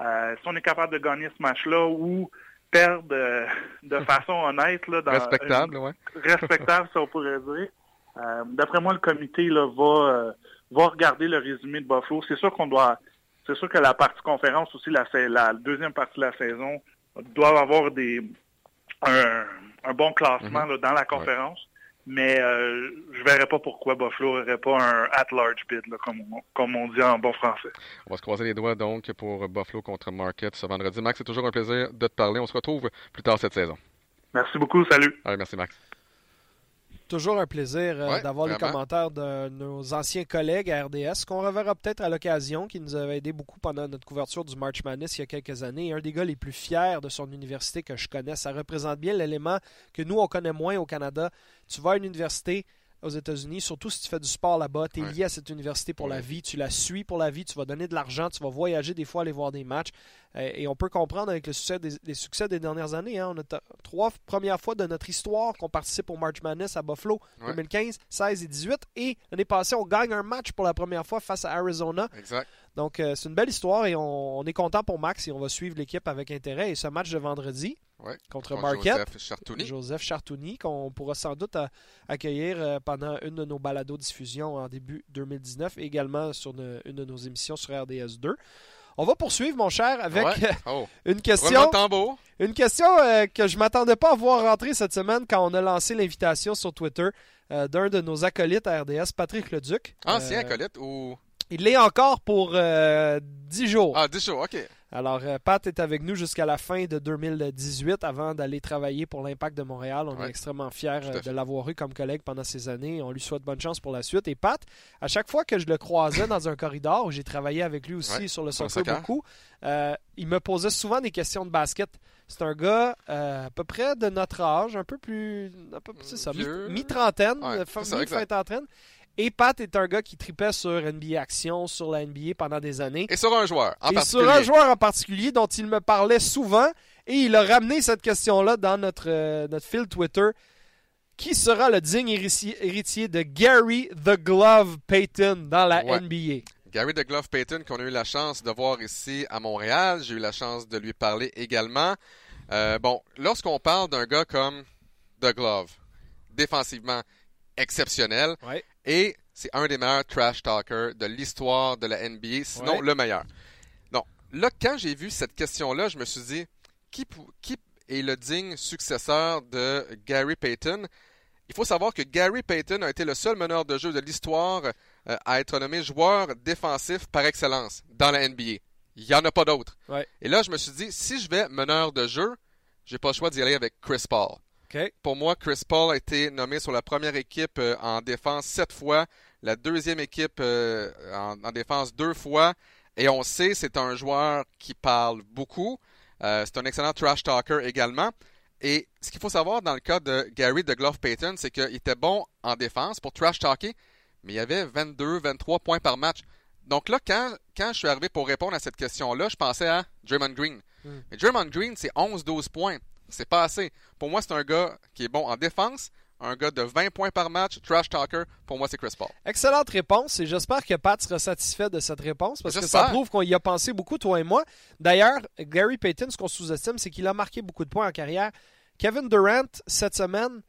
Euh, si on est capable de gagner ce match-là ou perdre euh, de *laughs* façon honnête, là, dans respectable, ouais. respectable, ça on pourrait dire. D'après moi, le comité là, va, va regarder le résumé de Buffalo. C'est sûr qu'on doit, c'est sûr que la partie conférence aussi, la, la deuxième partie de la saison, doit avoir des un, bon classement mm-hmm. dans la conférence. Mais euh, je verrais pas pourquoi Buffalo n'aurait pas un at-large bid, comme, on, comme on dit en bon français. On va se croiser les doigts donc pour Buffalo contre Market ce vendredi. Max, c'est toujours un plaisir de te parler. On se retrouve plus tard cette saison. Merci beaucoup. Salut. merci, Max. Toujours un plaisir euh, d'avoir les commentaires de nos anciens collègues à RDS, qu'on reverra peut-être à l'occasion, qui nous avait aidé beaucoup pendant notre couverture du March Madness il y a quelques années. Un des gars les plus fiers de son université que je connais. Ça représente bien l'élément que nous, on connaît moins au Canada. Tu vas à une université, aux États-Unis, surtout si tu fais du sport là-bas, tu es lié à cette université pour la vie, tu la suis pour la vie, tu vas donner de l'argent, tu vas voyager des fois, aller voir des matchs. Euh, et on peut comprendre avec le succès des, les succès des dernières années. Hein, on a trois premières fois de notre histoire qu'on participe au March Madness à Buffalo, 2015, 16 et 18. Et l'année passée, on gagne un match pour la première fois face à Arizona. Exact. Donc, euh, c'est une belle histoire et on, est content pour Max et on va suivre l'équipe avec intérêt. Et ce match de vendredi contre Marquette, Joseph Chartouni, Joseph Chartouni qu'on pourra sans doute euh, accueillir pendant une de nos balados diffusions en début 2019 et également sur une, une de nos émissions sur RDS 2. On va poursuivre, mon cher, avec *laughs* oh. une question. Une question euh, que je m'attendais pas à voir rentrer cette semaine quand on a lancé l'invitation sur Twitter euh, d'un de nos acolytes à RDS, Patrick Leduc. Ancien euh, acolyte ou. Il l'est encore pour 10 jours. Ah, 10 jours, OK. Alors, euh, Pat est avec nous jusqu'à la fin de 2018 avant d'aller travailler pour l'Impact de Montréal. On est extrêmement fiers euh, de l'avoir eu comme collègue pendant ces années. On lui souhaite bonne chance pour la suite. Et Pat, à chaque fois que je le croisais dans un corridor, j'ai travaillé avec lui aussi sur le soccer beaucoup, euh, il me posait souvent des questions de basket. C'est un gars à peu près de notre âge, un peu plus. C'est ça, mi-trentaine, mi-fin-trentaine. Et Pat est un gars qui tripait sur NBA Action, sur la NBA pendant des années. Et sur un joueur en et particulier. sur un joueur en particulier dont il me parlait souvent. Et il a ramené cette question-là dans notre, euh, notre fil Twitter. Qui sera le digne héritier de Gary The Glove Payton dans la NBA? Gary The Glove Payton, qu'on a eu la chance de voir ici à Montréal. J'ai eu la chance de lui parler également. Euh, bon, lorsqu'on parle d'un gars comme The Glove, défensivement exceptionnel, ouais. Et c'est un des meilleurs trash talkers de l'histoire de la NBA, sinon le meilleur. Donc, là, quand j'ai vu cette question-là, je me suis dit, qui, qui est le digne successeur de Gary Payton? Il faut savoir que Gary Payton a été le seul meneur de jeu de l'histoire euh, à être nommé joueur défensif par excellence dans la NBA. Il n'y en a pas d'autres. Et là, je me suis dit, si je vais meneur de jeu, j'ai pas le choix d'y aller avec Chris Paul. Pour moi, Chris Paul a été nommé sur la première équipe euh, en défense sept fois, la deuxième équipe euh, en, défense deux fois. Et on sait, c'est un joueur qui parle beaucoup. Euh, c'est un excellent trash talker également. Et ce qu'il faut savoir dans le cas de Gary de Glove Payton, c'est qu'il était bon en défense pour trash talker, mais il y avait 22, 23 points par match. Donc là, quand, quand je suis arrivé pour répondre à cette question-là, je pensais à Draymond Green. Hmm. Mais Draymond Green, c'est 11-12 points c'est pas assez. Pour moi, c'est un gars qui est bon en défense, un gars de 20 points par match, trash talker, pour moi, c'est Chris Paul. Excellente réponse et j'espère que Pat sera satisfait de cette réponse parce que ça prouve qu'on y a pensé beaucoup, toi et moi. D'ailleurs, Gary Payton, ce qu'on sous-estime, c'est qu'il a marqué beaucoup de points en carrière. Kevin Durant, cette semaine,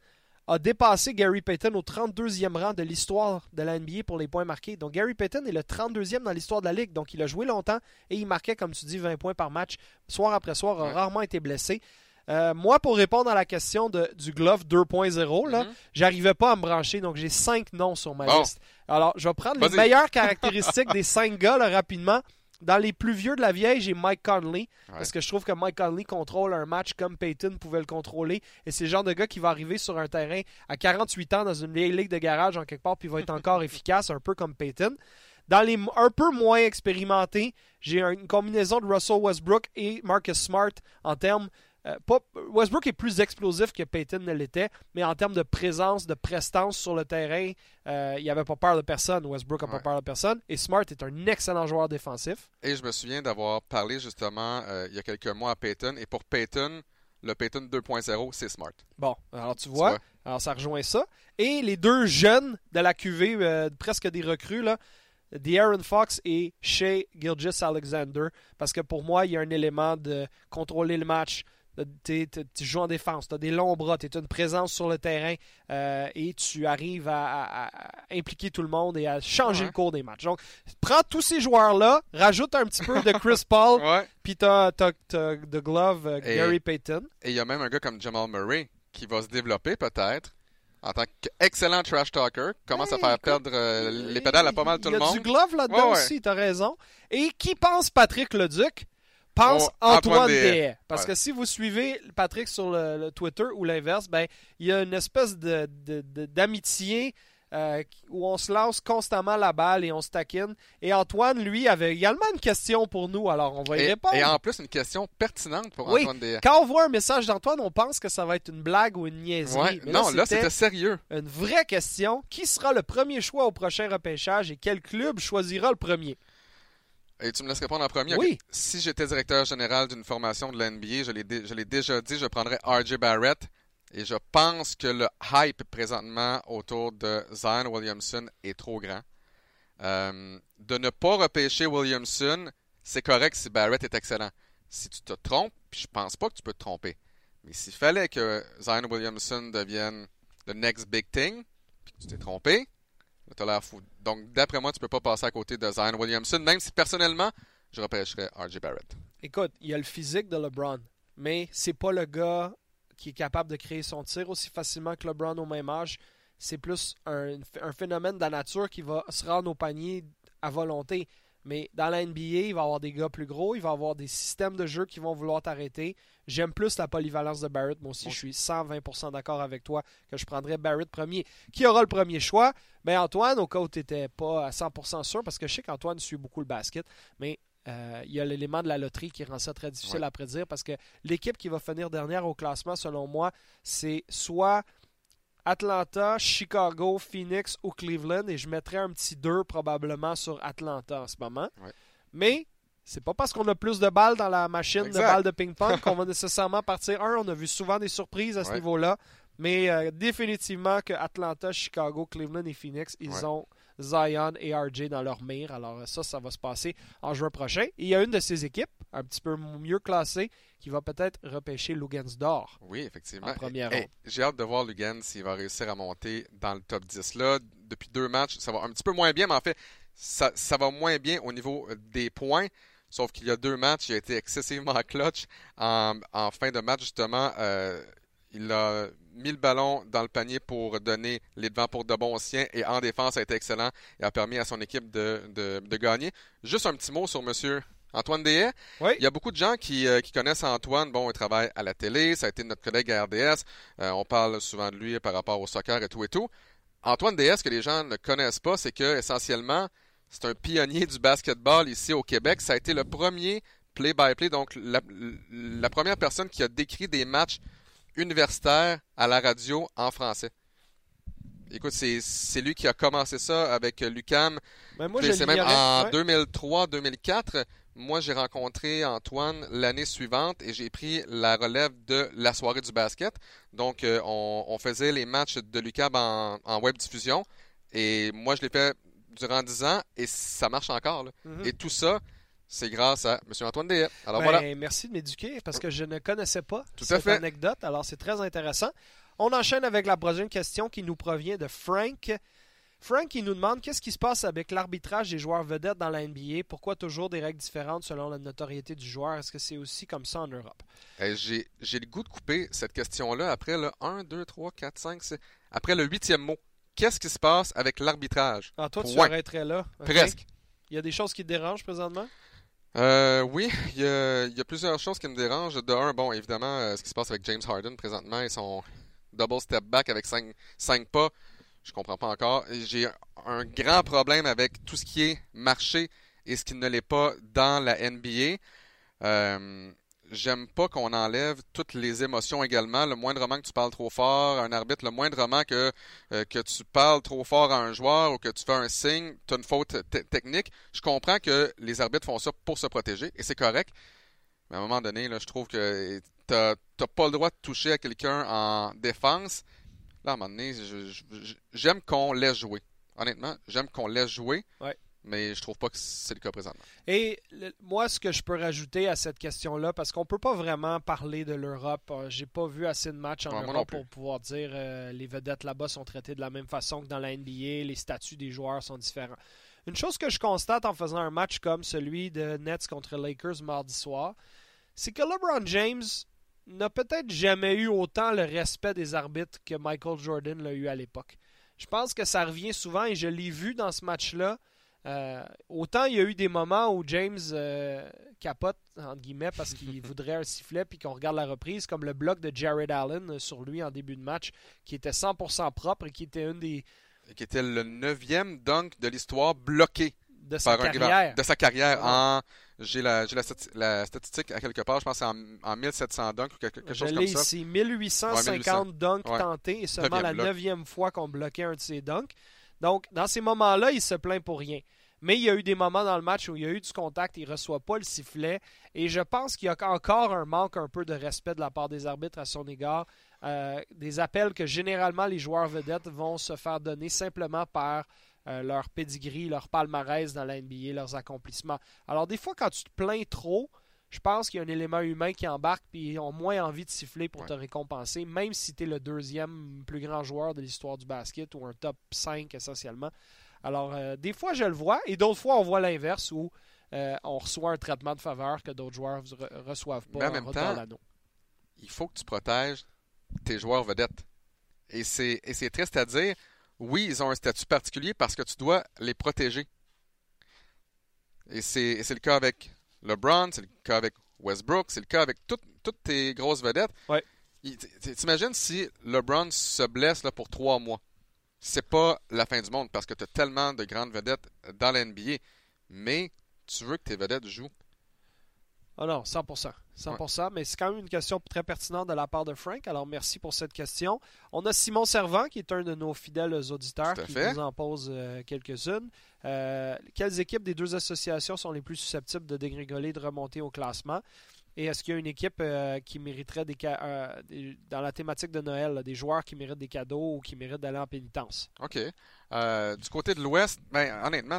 a dépassé Gary Payton au 32e rang de l'histoire de la NBA pour les points marqués. Donc Gary Payton est le 32e dans l'histoire de la Ligue. Donc il a joué longtemps et il marquait, comme tu dis, 20 points par match, soir après soir, a rarement été blessé. Euh, moi, pour répondre à la question de, du Glove 2.0, là, mm-hmm. j'arrivais pas à me brancher, donc j'ai cinq noms sur ma liste. Alors, je vais prendre les meilleures *laughs* caractéristiques des cinq gars rapidement. Dans les plus vieux de la vieille, j'ai Mike Conley. Parce que je trouve que Mike Conley contrôle un match comme Peyton pouvait le contrôler. Et c'est le genre de gars qui va arriver sur un terrain à 48 ans dans une vieille ligue de garage en quelque part, puis va être encore *laughs* efficace, un peu comme Peyton. Dans les un peu moins expérimentés, j'ai une combinaison de Russell Westbrook et Marcus Smart en termes euh, Westbrook est plus explosif que Peyton ne l'était, mais en termes de présence, de prestance sur le terrain, euh, il n'avait pas peur de personne. Westbrook n'a pas peur de personne. Et Smart est un excellent joueur défensif. Et je me souviens d'avoir parlé justement euh, il y a quelques mois à Peyton. Et pour Peyton, le Peyton 2.0, c'est Smart. Bon, alors tu vois, alors ça rejoint ça. Et les deux jeunes de la QV, presque des recrues, là, Aaron Fox et Shea Gilgis Alexander, parce que pour moi, il y a un élément de contrôler le match, tu joues en défense, tu as des longs bras, tu es une présence sur le terrain euh, et tu arrives à, impliquer tout le monde et à changer le cours des matchs. Donc, prends tous ces joueurs-là, rajoute un petit peu de Chris *laughs* Paul, puis tu as, The Glove euh, Gary Payton. Et il y a même un gars comme Jamal Murray qui va se développer peut-être en tant qu'excellent trash talker, commence à faire perdre euh, les pédales à pas mal tout le monde. Il y a du glove là-dedans aussi, tu as raison. Et qui pense Patrick Leduc? Pense oh, Antoine, Antoine Parce que si vous suivez Patrick sur le, Twitter ou l'inverse, ben il y a une espèce de, d'amitié euh, où on se lance constamment la balle et on se taquine. Et Antoine, lui, avait également une question pour nous, alors on va y répondre. Et en plus, une question pertinente pour Antoine oui, Quand on voit un message d'Antoine, on pense que ça va être une blague ou une niaiserie. non, là, c'était sérieux. Une vraie question. Qui sera le premier choix au prochain repêchage et quel club choisira le premier? Et tu me laisses répondre en premier. Oui. Si j'étais directeur général d'une formation de l'NBA, je l'ai déjà dit, je prendrais RJ Barrett. Et je pense que le hype présentement autour de Zion Williamson est trop grand. Euh, de ne pas repêcher Williamson, c'est correct si Barrett est excellent. Si tu te trompes, je pense pas que tu peux te tromper. Mais s'il fallait que Zion Williamson devienne the next big thing, puis que tu t'es trompé, donc, d'après moi, tu peux pas passer à côté de Zion Williamson, même si personnellement, je repêcherais RJ Barrett. Écoute, il y a le physique de LeBron, mais c'est pas le gars qui est capable de créer son tir aussi facilement que LeBron au même âge. C'est plus un, un phénomène de la nature qui va se rendre au panier à volonté. Mais dans la NBA, il va y avoir des gars plus gros, il va y avoir des systèmes de jeu qui vont vouloir t'arrêter. J'aime plus la polyvalence de Barrett. Moi aussi, je suis 120% d'accord avec toi que je prendrais Barrett premier. Qui aura le premier choix? Ben Antoine, au cas où tu n'étais pas à 100% sûr, parce que je sais qu'Antoine suit beaucoup le basket, mais euh, il y a l'élément de la loterie qui rend ça très difficile à prédire parce que l'équipe qui va finir dernière au classement, selon moi, c'est soit Atlanta, Chicago, Phoenix ou Cleveland et je mettrais un petit 2 probablement sur Atlanta en ce moment. Mais c'est pas parce qu'on a plus de balles dans la machine de balles de ping-pong *laughs* qu'on va nécessairement partir un. On a vu souvent des surprises à ce niveau-là. Mais euh, définitivement que Atlanta, Chicago, Cleveland et Phoenix, ils ont Zion et RJ dans leur mire. Alors ça, ça va se passer en juin prochain. Et il y a une de ces équipes, un petit peu mieux classée, qui va peut-être repêcher Lugans d'or. Oui, effectivement. J'ai hâte de voir Lugans s'il va réussir à monter dans le top 10. Là, depuis deux matchs, ça va un petit peu moins bien, mais en fait, ça, va moins bien au niveau des points. Sauf qu'il y a deux matchs, il a été *laughs* excessivement clutch. En, fin de match, justement, euh, il a mis le ballon dans le panier pour donner les devants pour de bons siens et en défense, a été excellent et a permis à son équipe de, de, gagner. Juste un petit mot sur monsieur Antoine Dehay. Oui. Il y a beaucoup de gens qui, euh, qui, connaissent Antoine. Bon, il travaille à la télé, ça a été notre collègue à RDS. Euh, on parle souvent de lui par rapport au soccer et tout et tout. Antoine Dehay, ce que les gens ne connaissent pas, c'est que essentiellement, c'est un pionnier du basketball ici au Québec. Ça a été le premier play-by-play, donc la, la première personne qui a décrit des matchs universitaire à la radio en français. Écoute, c'est lui qui a commencé ça avec Lucam. Ben, c'est même en 2003-2004. moi, j'ai rencontré Antoine l'année suivante et j'ai pris la relève de la soirée du basket. Donc, euh, on, faisait les matchs de l'UCAB en, web diffusion. Et moi, je l'ai fait durant 10 ans et ça marche encore. Mhm. Et tout ça, c'est grâce à M. Antoine Deshaies. Alors ben, voilà. Merci de m'éduquer parce que je ne connaissais pas cette anecdote. Alors, c'est très intéressant. On enchaîne avec la prochaine question qui nous provient de Frank. Frank, il nous demande qu'est-ce qui se passe avec l'arbitrage des joueurs vedettes dans la NBA. Pourquoi toujours des règles différentes selon la notoriété du joueur? Est-ce que c'est aussi comme ça en Europe? Eh, j'ai, le goût de couper cette question-là après le 1, 2, 3, 4, 5, 6. Après le huitième mot. Qu'est-ce qui se passe avec l'arbitrage? Ah, toi, tu arrêterais là. Presque. Il y a des choses qui te dérangent présentement? Euh, oui, il y, a, plusieurs choses qui me dérangent. De un, bon, évidemment, euh, ce qui se passe avec James Harden présentement et son double step back avec 5 pas. Je comprends pas encore. J'ai un grand problème avec tout ce qui est marché et ce qui ne l'est pas dans la NBA. Euh, J'aime pas qu'on enlève toutes les émotions également. Le moindrement que tu parles trop fort à un arbitre, le moindrement que, euh, que tu parles trop fort à un joueur ou que tu fais un signe, tu as une faute technique. Je comprends que les arbitres font ça pour se protéger et c'est correct. Mais à un moment donné, là, je trouve que tu n'as pas le droit de toucher à quelqu'un en défense Là, à un moment donné, j'aime qu'on laisse jouer. Honnêtement, j'aime qu'on laisse jouer. Mais je trouve pas que c'est le cas présentement. Et moi, ce que je peux rajouter à cette question-là, parce qu'on peut pas vraiment parler de l'Europe. Euh, j'ai pas vu assez de matchs en Europe pour pouvoir dire euh, les vedettes là-bas sont traitées de la même façon que dans la NBA, les statuts des joueurs sont différents. Une chose que je constate en faisant un match comme celui de Nets contre Lakers mardi soir, c'est que LeBron James n'a peut-être jamais eu autant le respect des arbitres que Michael Jordan l'a eu à l'époque. Je pense que ça revient souvent et je l'ai vu dans ce match-là. Euh, autant il y a eu des moments où James euh, capote, entre guillemets, parce qu'il *laughs* voudrait un sifflet, puis qu'on regarde la reprise, comme le bloc de Jared Allen sur lui en début de match, qui était 100% propre et qui était une des. Qui était le neuvième dunk de l'histoire bloqué de sa carrière. de sa carrière en j'ai la, la, statistique à quelque part, je pense que c'est en, 1700 dunks ou quelque, chose comme ça. ici, 1850 dunks tentés et seulement la neuvième fois qu'on bloquait un de ces dunks. Donc, dans ces moments-là, il se plaint pour rien. Mais il y a eu des moments dans le match où il y a eu du contact, il ne reçoit pas le sifflet. Et je pense qu'il y a encore un manque un peu de respect de la part des arbitres à son égard. Euh, des appels que généralement les joueurs vedettes vont se faire donner simplement par euh, leur pedigree, leur palmarès dans la NBA, leurs accomplissements. Alors des fois, quand tu te plains trop, je pense qu'il y a un élément humain qui embarque puis ils ont moins envie de siffler pour te récompenser, même si tu es le deuxième plus grand joueur de l'histoire du basket ou un top 5 essentiellement. Alors euh, des fois, je le vois et d'autres fois, on voit l'inverse où euh, on reçoit un traitement de faveur que d'autres joueurs ne reçoivent pas. Mais en, même temps, il faut que tu protèges tes joueurs vedettes. Et c'est triste à dire, oui, ils ont un statut particulier parce que tu dois les protéger. Et c'est le cas avec LeBron, c'est le cas avec Westbrook, c'est le cas avec toutes tes grosses vedettes. Ouais. T'imagines si LeBron se blesse là, pour trois mois? C'est pas la fin du monde parce que tu as tellement de grandes vedettes dans la NBA. Mais tu veux que tes vedettes jouent. Ah non, 100%. 100%, mais c'est quand même une question très pertinente de la part de Frank. Alors, merci pour cette question. On a Simon Servant, qui est un de nos fidèles auditeurs, qui nous en pose euh, quelques-unes. Euh, quelles équipes des deux associations sont les plus susceptibles de dégringoler, de remonter au classement? Et est-ce qu'il y a une équipe euh, qui mériterait des, dans la thématique de Noël, des joueurs qui méritent des cadeaux ou qui méritent d'aller en pénitence? OK. du côté de l'Ouest, ben, honnêtement,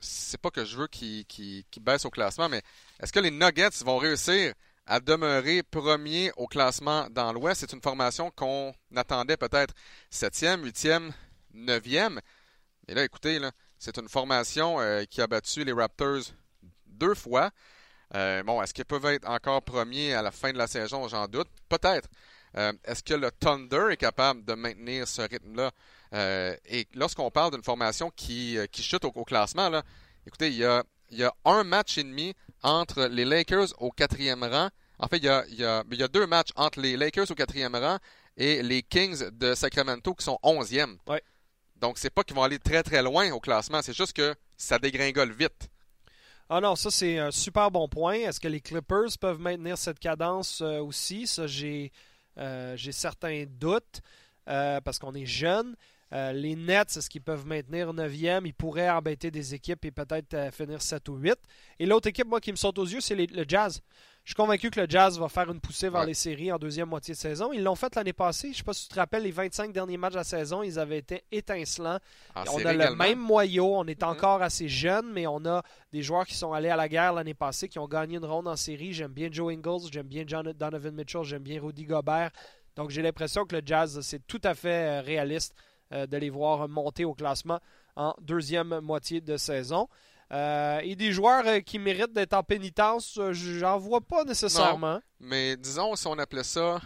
c'est pas que je veux qu'ils baissent au classement, mais est-ce que les Nuggets vont réussir à demeurer premier au classement dans l'Ouest? C'est une formation qu'on attendait peut-être septième, huitième, neuvième. Mais là, écoutez, c'est une formation euh, qui a battu les Raptors deux fois. Euh, bon, est-ce qu'ils peuvent être encore premiers à la fin de la saison? J'en doute. Peut-être. Euh, est-ce que le Thunder est capable de maintenir ce rythme-là? Euh, et lorsqu'on parle d'une formation qui, euh, qui chute au, classement, là, écoutez, il y, a, il y a un match et demi entre les Lakers au quatrième rang. En fait, il y, a, il, y a, il y a deux matchs entre les Lakers au quatrième rang et les Kings de Sacramento qui sont onzièmes. Ouais. Donc, c'est pas qu'ils vont aller très très loin au classement, c'est juste que ça dégringole vite. Ah non, ça c'est un super bon point. Est-ce que les Clippers peuvent maintenir cette cadence aussi? Ça, j'ai, j'ai certains doutes parce qu'on est jeune. Euh, les Nets, est-ce qu'ils peuvent maintenir 9e? Ils pourraient embêter des équipes et peut-être euh, finir 7 ou 8. Et l'autre équipe, moi, qui me saute aux yeux, c'est le Jazz. Je suis convaincu que le Jazz va faire une poussée vers les séries en deuxième moitié de saison. Ils l'ont fait l'année passée. Je ne sais pas si tu te rappelles, les 25 derniers matchs de la saison, ils avaient été étincelants. on a le même noyau. On est mm-hmm. encore assez jeune, mais on a des joueurs qui sont allés à la guerre l'année passée, qui ont gagné une ronde en série. J'aime bien Joe Ingles, j'aime bien Donovan Mitchell, j'aime bien Rudy Gobert. Donc j'ai l'impression que le Jazz, c'est tout à fait euh, réaliste de les voir monter au classement en deuxième moitié de saison. Euh, et des joueurs qui méritent d'être en pénitence, j'en vois pas nécessairement. mais disons, si on appelait ça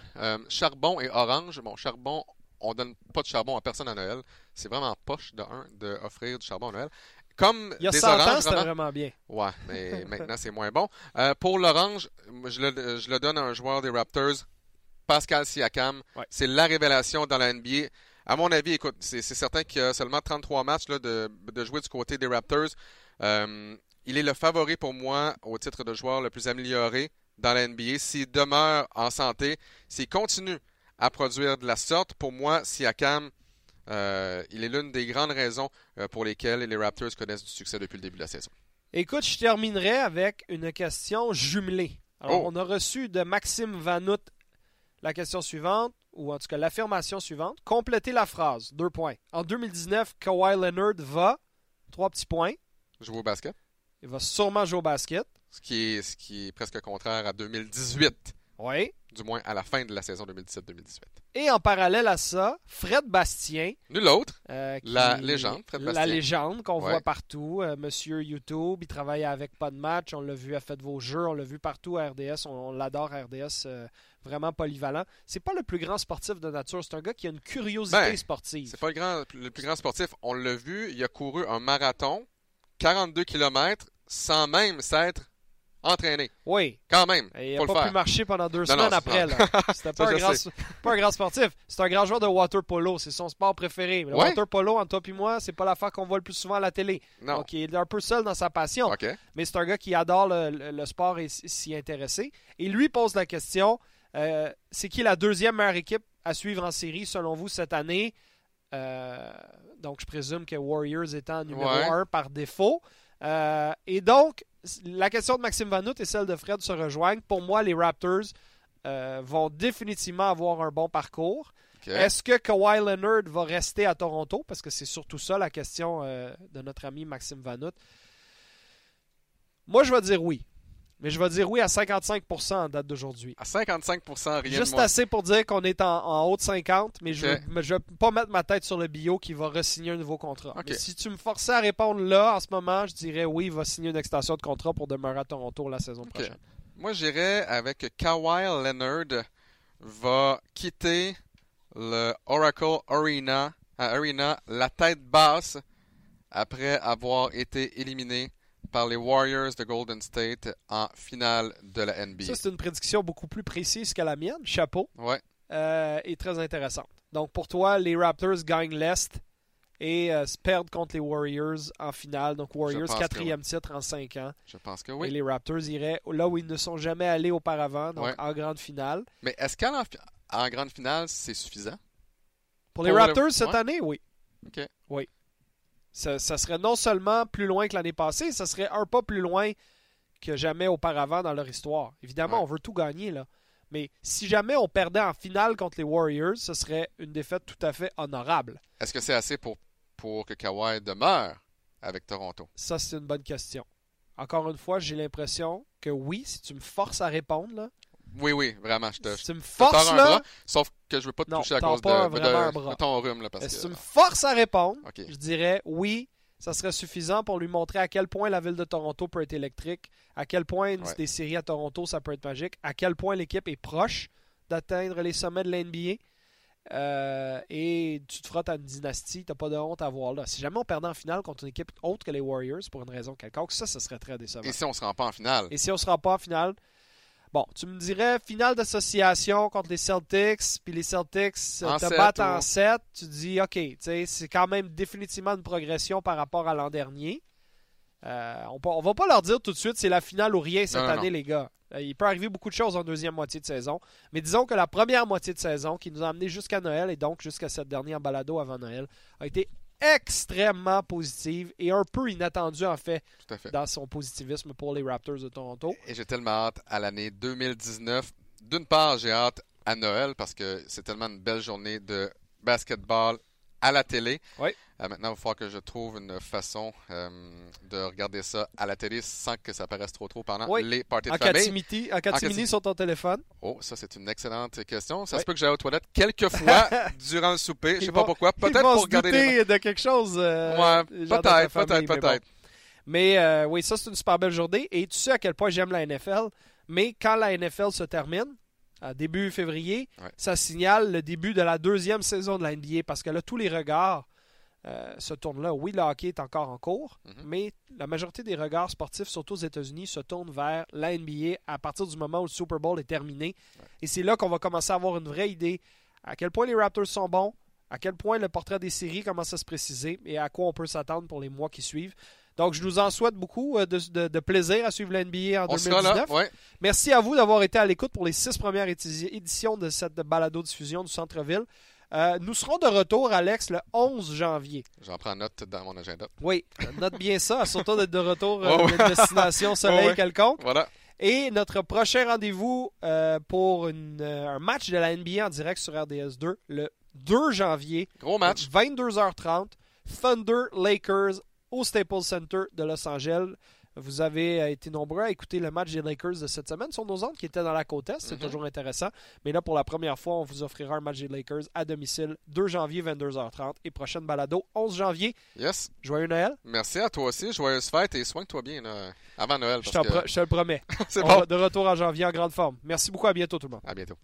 charbon et orange, bon, charbon, on donne pas de charbon à personne à Noël. C'est vraiment poche de un d'offrir du charbon à Noël. Comme Il y a des 100 ans, c'était vraiment bien. Ouais, mais *laughs* maintenant c'est moins bon. pour l'orange, je le, je le donne à un joueur des Raptors Pascal Siakam. C'est la révélation dans la NBA. À mon avis, écoute, c'est certain qu'il y a seulement 33 matchs de, jouer du côté des Raptors. Euh, il est le favori pour moi au titre de joueur le plus amélioré dans la NBA. S'il demeure en santé, s'il continue à produire de la sorte, pour moi, Siakam, euh, il est l'une des grandes raisons euh, pour lesquelles les Raptors connaissent du succès depuis le début de la saison. Écoute, je terminerai avec une question jumelée. Alors, oh. on a reçu de Maxime Vanout la question suivante, ou en tout cas l'affirmation suivante. Complétez la phrase. Deux points. En 2019, Kawhi Leonard va. Trois petits points. Jouer au basket. Il va sûrement jouer au basket. Ce qui est, ce qui est presque contraire à 2018. Oui. Du moins à la fin de la saison 2017-2018. Et en parallèle à ça, Fred Bastien. Nul autre. Euh, la légende, Fred Bastien. La légende qu'on voit partout. Euh, monsieur YouTube, il travaille avec Pas de match. On l'a vu à Faites vos jeux. On l'a vu partout à RDS. On, l'adore RDS. Euh, vraiment polyvalent. C'est pas le plus grand sportif de nature. C'est un gars qui a une curiosité ben, sportive. C'est pas le, grand, le plus grand sportif. On l'a vu. Il a couru un marathon, 42 km, sans même s'être entraîné. Oui. Quand même. il n'a pas pu marcher pendant deux semaines après. C'était pas, *laughs* pas, un grand sportif. C'est un grand joueur de water polo. C'est son sport préféré. Le water polo, entre toi et moi, c'est pas l'affaire qu'on voit le plus souvent à la télé. Non. Donc, il est un peu seul dans sa passion. Mais c'est un gars qui adore le, sport et s'y intéresser. Et lui pose la question euh, c'est qui la deuxième meilleure équipe à suivre en série selon vous cette année? Euh, donc, je présume que Warriors étant numéro 1 par défaut. Euh, et donc, la question de Maxime Vanout et celle de Fred se rejoignent. Pour moi, les Raptors vont définitivement avoir un bon parcours. Est-ce que Kawhi Leonard va rester à Toronto? Parce que c'est surtout ça la question de notre ami Maxime Vanout. Moi, je vais dire oui. Mais je vais dire oui à 55% en date d'aujourd'hui. À 55%, rien Juste assez pour dire qu'on est en, haut de 50, mais je ne vais pas mettre ma tête sur le bio qui va re-signer un nouveau contrat. si tu me forçais à répondre là, en ce moment, je dirais oui, il va signer une extension de contrat pour demeurer à Toronto la saison prochaine. Moi, j'irais avec Kawhi Leonard va quitter le Oracle Arena, Arena la tête basse après avoir été éliminé par les Warriors de Golden State en finale de la NBA. Ça, c'est une prédiction beaucoup plus précise que la mienne. Chapeau. Ouais. Euh, et très intéressante. Donc, pour toi, les Raptors gagnent l'Est et euh, se perdent contre les Warriors en finale. Donc, Warriors, quatrième titre en cinq ans. Je pense que oui. Et les Raptors iraient là où ils ne sont jamais allés auparavant, donc en grande finale. Mais est-ce qu'en en grande finale, c'est suffisant? Pour, les Raptors cette année, oui. OK. Oui ça, serait non seulement plus loin que l'année passée, ça serait un pas plus loin que jamais auparavant dans leur histoire. Évidemment, on veut tout gagner, là. Mais si jamais on perdait en finale contre les Warriors, ce serait une défaite tout à fait honorable. Est-ce que c'est assez pour, pour que Kawhi demeure avec Toronto? Ça, c'est une bonne question. Encore une fois, j'ai l'impression que oui, si tu me forces à répondre, là, oui, oui, vraiment. Je te, si tu me forces là, sauf que je veux pas te toucher à cause de, ton rhume. Là, parce si tu me forces à répondre, je dirais oui, ça serait suffisant pour lui montrer à quel point la ville de Toronto peut être électrique, à quel point des séries à Toronto, ça peut être magique, à quel point l'équipe est proche d'atteindre les sommets de l'NBA. Euh, et tu te frottes à une dynastie, t'as pas de honte à voir là. Si jamais on perdait en finale contre une équipe autre que les Warriors pour une raison quelconque, ça, ça serait très décevant. Et si on se rend pas en finale? Et si on se rend pas en finale, Bon, tu me dirais finale d'association contre les Celtics, puis les Celtics te battent en 7. Tu dis, OK, c'est quand même définitivement une progression par rapport à l'an dernier. Euh, on, ne va pas leur dire tout de suite c'est la finale ou rien cette année, les gars. Euh, il peut arriver beaucoup de choses en deuxième moitié de saison. Mais disons que la première moitié de saison, qui nous a amené jusqu'à Noël et donc jusqu'à cette dernière balado avant Noël, a été extrêmement positive et un peu inattendue en fait, fait, dans son positivisme pour les Raptors de Toronto. Et j'ai tellement hâte à l'année 2019. D'une part, j'ai hâte à Noël parce que c'est tellement une belle journée de basketball à la télé. Oui. Euh, maintenant, il va falloir que je trouve une façon euh, de regarder ça à la télé sans que ça paraisse trop trop pendant les parties de en famille. Catimini, en catimini sur ton téléphone. Oh, ça c'est une excellente question. Ça se peut que j'aille aux toilettes quelques fois *laughs* durant le souper. Je sais pas pourquoi. Peut-être pour regarder les... de quelque chose. Euh, ouais, peut-être, peut-être, peut-être. Mais, oui, ça c'est une super belle journée. Et tu sais à quel point j'aime la NFL. Mais quand la NFL se termine, début février, ça signale le début de la deuxième saison de la NBA parce que là, tous les regards euh, se tournent là. Oui, le hockey est encore en cours, mhm. mais la majorité des regards sportifs, surtout aux États-Unis, se tournent vers la NBA à partir du moment où le Super Bowl est terminé. Et c'est là qu'on va commencer à avoir une vraie idée à quel point les Raptors sont bons, à quel point le portrait des séries commence à se préciser et à quoi on peut s'attendre pour les mois qui suivent. Donc, je nous en souhaite beaucoup euh, de, plaisir à suivre l'NBA en 2019. Merci à vous d'avoir été à l'écoute pour les six premières éditions de cette balado-diffusion du Centre-Ville. Euh, nous serons de retour, Alex, le 11 janvier. J'en prends note dans mon agenda. Oui, note bien ça, surtout d'être de retour *laughs* à une destination *laughs* soleil quelconque. Voilà. Et notre prochain rendez-vous euh, pour un match de la NBA en direct sur RDS 2, le 2 janvier. Gros match. 22h30. Thunder Lakers au Staples Center de Los Angeles. Vous avez euh, été nombreux à écouter le match des Lakers de cette semaine sur nos ondes qui était dans la côte Est. C'est mhm. toujours intéressant. Mais là, pour la première fois, on vous offrira un match des Lakers à domicile 2 janvier, 22h30 et prochaine balado 11 janvier. Yes. Joyeux Noël. Merci à toi aussi. Joyeuse fête et soigne-toi bien avant Noël. je, te le promets. *laughs* C'est bon. De retour en janvier en grande forme. Merci beaucoup. À bientôt, tout le monde. À bientôt.